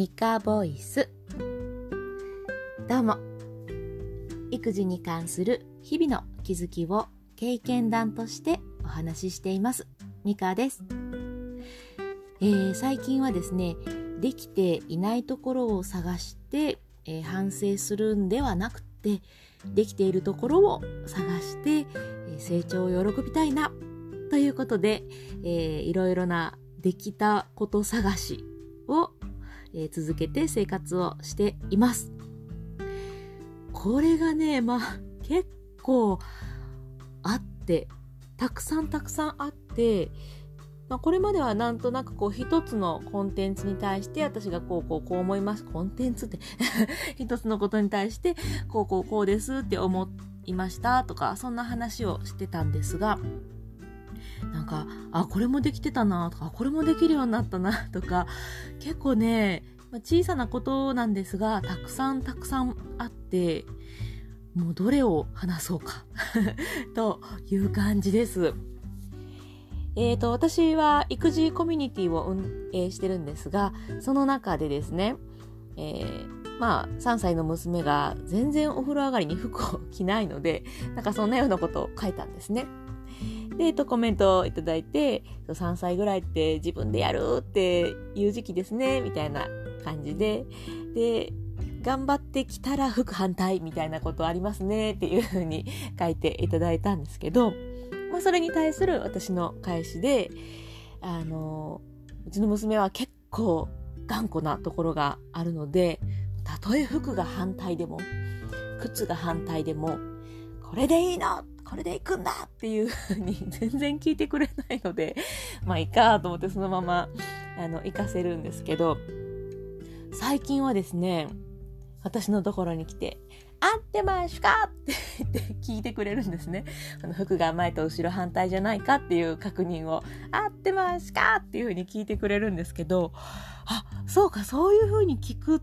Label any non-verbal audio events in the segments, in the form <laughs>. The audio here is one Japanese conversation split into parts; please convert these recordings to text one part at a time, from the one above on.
ミカボイス。どうも。育児に関する日々の気づきを経験談としてお話ししています。ミカです、えー、最近はですねできていないところを探して、えー、反省するんではなくてできているところを探して、え、成長を喜びたいなということで、えー、いろいろなできたこと探し、えー、続けて生活をしています。これがね、まあ結構あって、たくさんたくさんあって、まあ、これまではなんとなくこう一つのコンテンツに対して私がこうこうこう思います。コンテンツって <laughs> 一つのことに対してこうこうこうですって思いましたとかそんな話をしてたんですがかあこれもできてたなとかこれもできるようになったな <laughs> とか結構ね小さなことなんですがたくさんたくさんあってもうどれを話そうか <laughs> という感じです。えーと、私は育児コミュニティを運営してるんですがその中でですね、えー、まあ3歳の娘が全然お風呂上がりに服を着ないのでなんかそんなようなことを書いたんですね。で、えっと、コメントをいただいて、3歳ぐらいって自分でやるっていう時期ですね、みたいな感じで、で、頑張ってきたら服反対みたいなことありますねっていうふうに書いていただいたんですけど、まあ、それに対する私の返しで、あの、うちの娘は結構頑固なところがあるので、たとえ服が反対でも、靴が反対でも、これでいいのこれで行くんだっていうふうに <laughs> 全然聞いてくれないので、まあいいかと思ってそのまま、あの、行かせるんですけど、最近はですね、私のところに来て、合ってますか？って言って聞いてくれるんですね。あの服が前と後ろ反対じゃないかっていう確認を、合ってますか？っていうふうに聞いてくれるんですけど、あ、そうか、そういうふうに聞く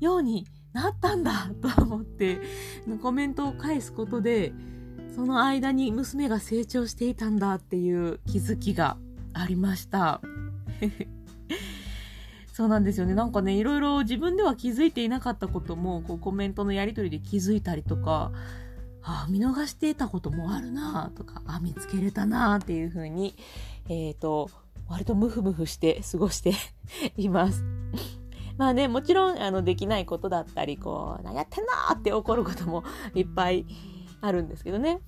ようになったんだと思って、コメントを返すことで、その間に娘が成長していたんだっていう気づきがありました。<laughs> そうなんですよね。なんかね、いろいろ自分では気づいていなかったことも、こうコメントのやり取りで気づいたりとか、あ見逃していたこともあるなとか、あ見つけれたなっていうふうに、えっ、ー、と、割とムフムフして過ごして <laughs> います。<laughs> まあね、もちろん、あの、できないことだったり、こう、何やってんのって怒ることもいっぱいあるんですけどね。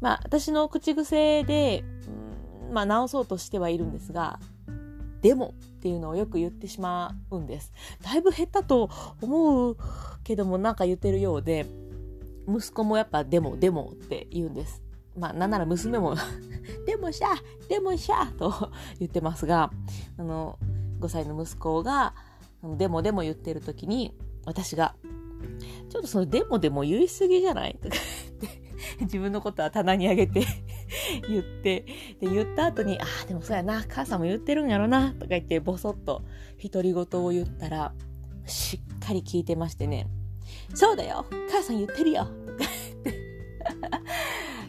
まあ、私の口癖で、うん、まあ、直そうとしてはいるんですが、でもっていうのをよく言ってしまうんです。だいぶ減ったと思うけども、なんか言ってるようで、息子もやっぱでも、でもって言うんです。まあ、なんなら娘も <laughs> でもしゃ、でもしゃと言ってますが、あの、5歳の息子が、でもでも言ってる時に、私が、ちょっとそのでもでも言い過ぎじゃない？とか、<laughs> 自分のことは棚にあげて <laughs> 言って、で、言った後に、ああ、でもそうやな、母さんも言ってるんやろな、とか言って、ぼそっと独り言を言ったら、しっかり聞いてましてね、そうだよ母さん言ってるよとか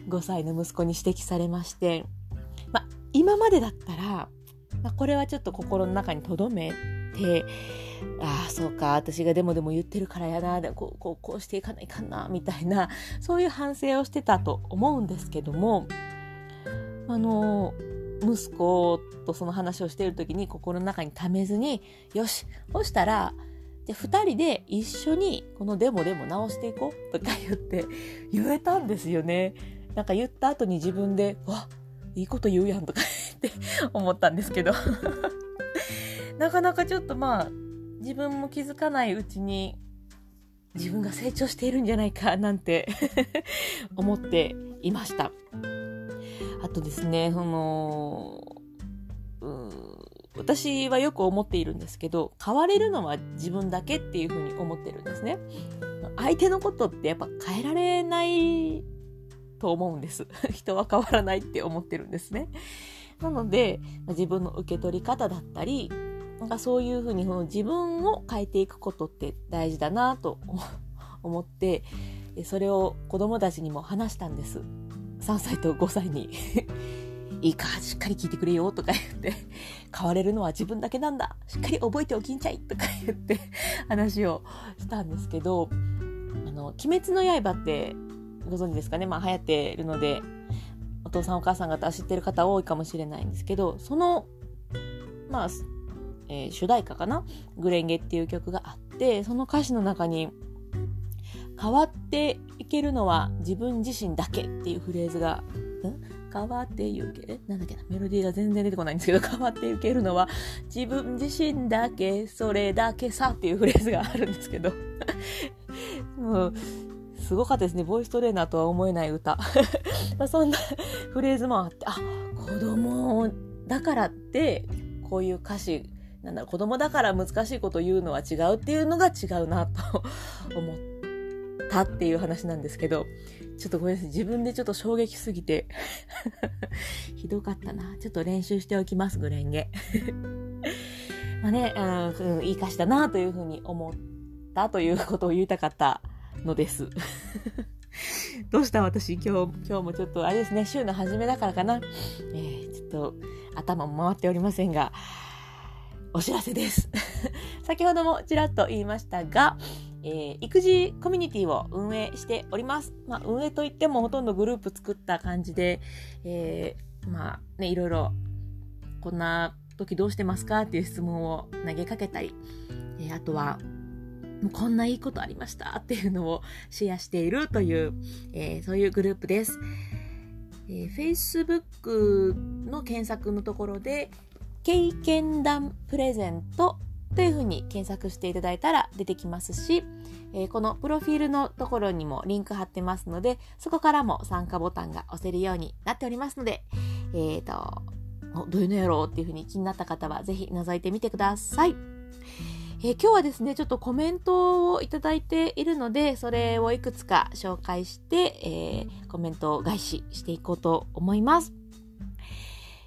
5歳の息子に指摘されまして、ま今までだったら、まこれはちょっと心の中に留めて、ああ、そうか、私がでもでも言ってるからやな、こう、こう、こうしていかないかな、みたいな、<laughs> そういう反省をしてたと思うんですけども、あの、息子とその話をしている時に心の中にためずに、よし、そしたら、じゃ二人で一緒にこのデモでも直していこうとか言って言えたんですよね。なんか言った後に自分で、わ、いいこと言うやんとかって思ったんですけど <laughs> なかなかちょっとまあ、自分も気づかないうちに自分が成長しているんじゃないかなんて思っていました。あとですね、その、私はよく思っているんですけど、変われるのは自分だけっていうふうに思ってるんですね。相手のことってやっぱ変えられないと思うんです。<laughs> 人は変わらないって思ってるんですね。なので、自分の受け取り方だったり、なんかそういうふうに自分を変えていくことって大事だなと思ってそれを子供たちにも話したんです。3歳と5歳に。<laughs> いいか、しっかり聞いてくれよとか言って、変われるのは自分だけなんだ。しっかり覚えておきんちゃいとか言って話をしたんですけど、あの、鬼滅の刃ってご存知ですかね？まあ流行ってるので、お父さんお母さん方知ってる方多いかもしれないんですけど、その、まあ、えー、主題歌かな？グレンゲっていう曲があって、その歌詞の中に、変わっていけるのは自分自身だけっていうフレーズが、変わっていけ、なんだっけな、メロディーが全然出てこないんですけど、<laughs> 変わっていけるのは自分自身だけ、それだけさっていうフレーズがあるんですけど、<laughs> もう、すごかったですね。ボイストレーナーとは思えない歌。<laughs> まそんなフレーズもあって、あ、子供だからって、こういう歌詞、なんだろ、子供だから難しいこと言うのは違うっていうのが違うなと <laughs> 思ったっていう話なんですけど、ちょっとごめんなさい。自分でちょっと衝撃すぎて <laughs> ひどかったな。ちょっと練習しておきます、グレンゲ。<laughs> まあね、うん、いい歌詞だなというふうに思ったということを言いたかったのです。どうした私？今日、今日もちょっとあれですね、週の初めだからかな。えー、ちょっと頭も回っておりませんが、お知らせです。<laughs> 先ほどもちらっと言いましたが、えー、育児コミュニティを運営しております。まあ、運営といってもほとんどグループ作った感じで、えー、まあね、いろいろ、こんな時どうしてますかっていう質問を投げかけたり、えー、あとは、こんないいことありましたっていうのをシェアしているという、えー、そういうグループです。えー、Facebook の検索のところで、経験談プレゼントというふうに検索していただいたら出てきますし、えー、このプロフィールのところにもリンク貼ってますので、そこからも参加ボタンが押せるようになっておりますので、えっ、ー、と、どういうのやろうっていうふうに気になった方はぜひ覗いてみてください。えー、今日はですね、ちょっとコメントをいただいているので、それをいくつか紹介して、えー、コメントを返ししていこうと思います。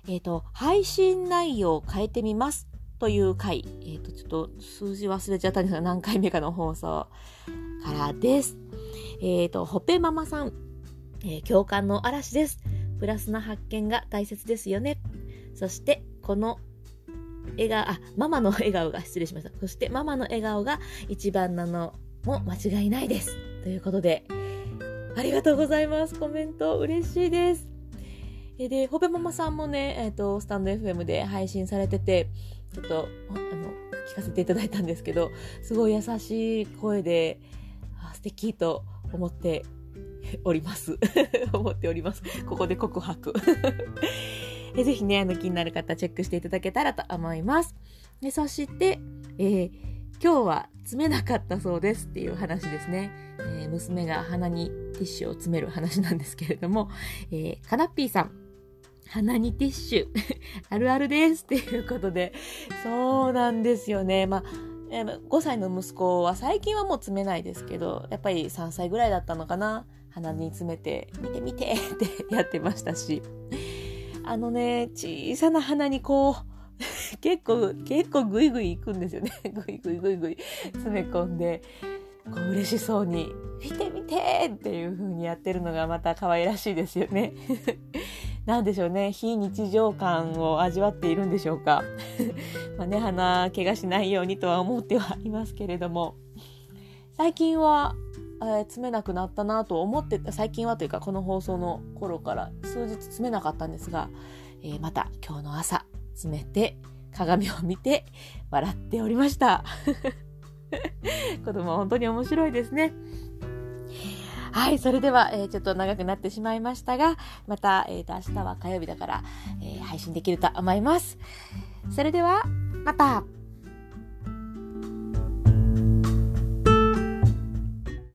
えっ、ー、と、配信内容を変えてみます。という回、えっ、ー、と、ちょっと数字忘れちゃったんですが、何回目かの放送からです。えっ、ー、と、ほぺママさん、え、共感の嵐です。プラスな発見が大切ですよね。そして、この笑顔、あ、ママの笑顔が、失礼しました。そして、ママの笑顔が一番なのも間違いないです。ということで、ありがとうございます。コメント嬉しいです。えで、ほべママさんもね、えっ、ー、と、スタンド FM で配信されてて、ちょっと、あの、聞かせていただいたんですけど、すごい優しい声で、あ素敵と思っております。<laughs> 思っております。ここで告白。<laughs> ぜひね、あの、気になる方、チェックしていただけたらと思います。でそして、えー、今日は詰めなかったそうですっていう話ですね。えー、娘が鼻にティッシュを詰める話なんですけれども、えー、カナッピーさん、鼻にティッシュ <laughs> あるあるですっていうことで、そうなんですよね。まあ5歳の息子は最近はもう詰めないですけど、やっぱり3歳ぐらいだったのかな。鼻に詰めて、見て見てってやってましたし。あのね、小さな鼻にこう、<laughs> 結構、結構グイグイ行くんですよね。<laughs> グイグイグイグイ詰め込んで、こう嬉しそうに、見て見てっていう風にやってるのがまた可愛らしいですよね。なんでしょうね、非日常感を味わっているんでしょうか。<laughs> まあね、鼻怪我しないようにとは思ってはいますけれども、最近は、えー、詰めなくなったなと思ってた、最近はというかこの放送の頃から数日詰めなかったんですが、えー、また今日の朝詰めて鏡を見て笑っておりました。<laughs> 子供は本当に面白いですね。はい、それでは、えー、ちょっと長くなってしまいましたが、また、えー、と、明日は火曜日だから、えー、配信できると思います。それでは、また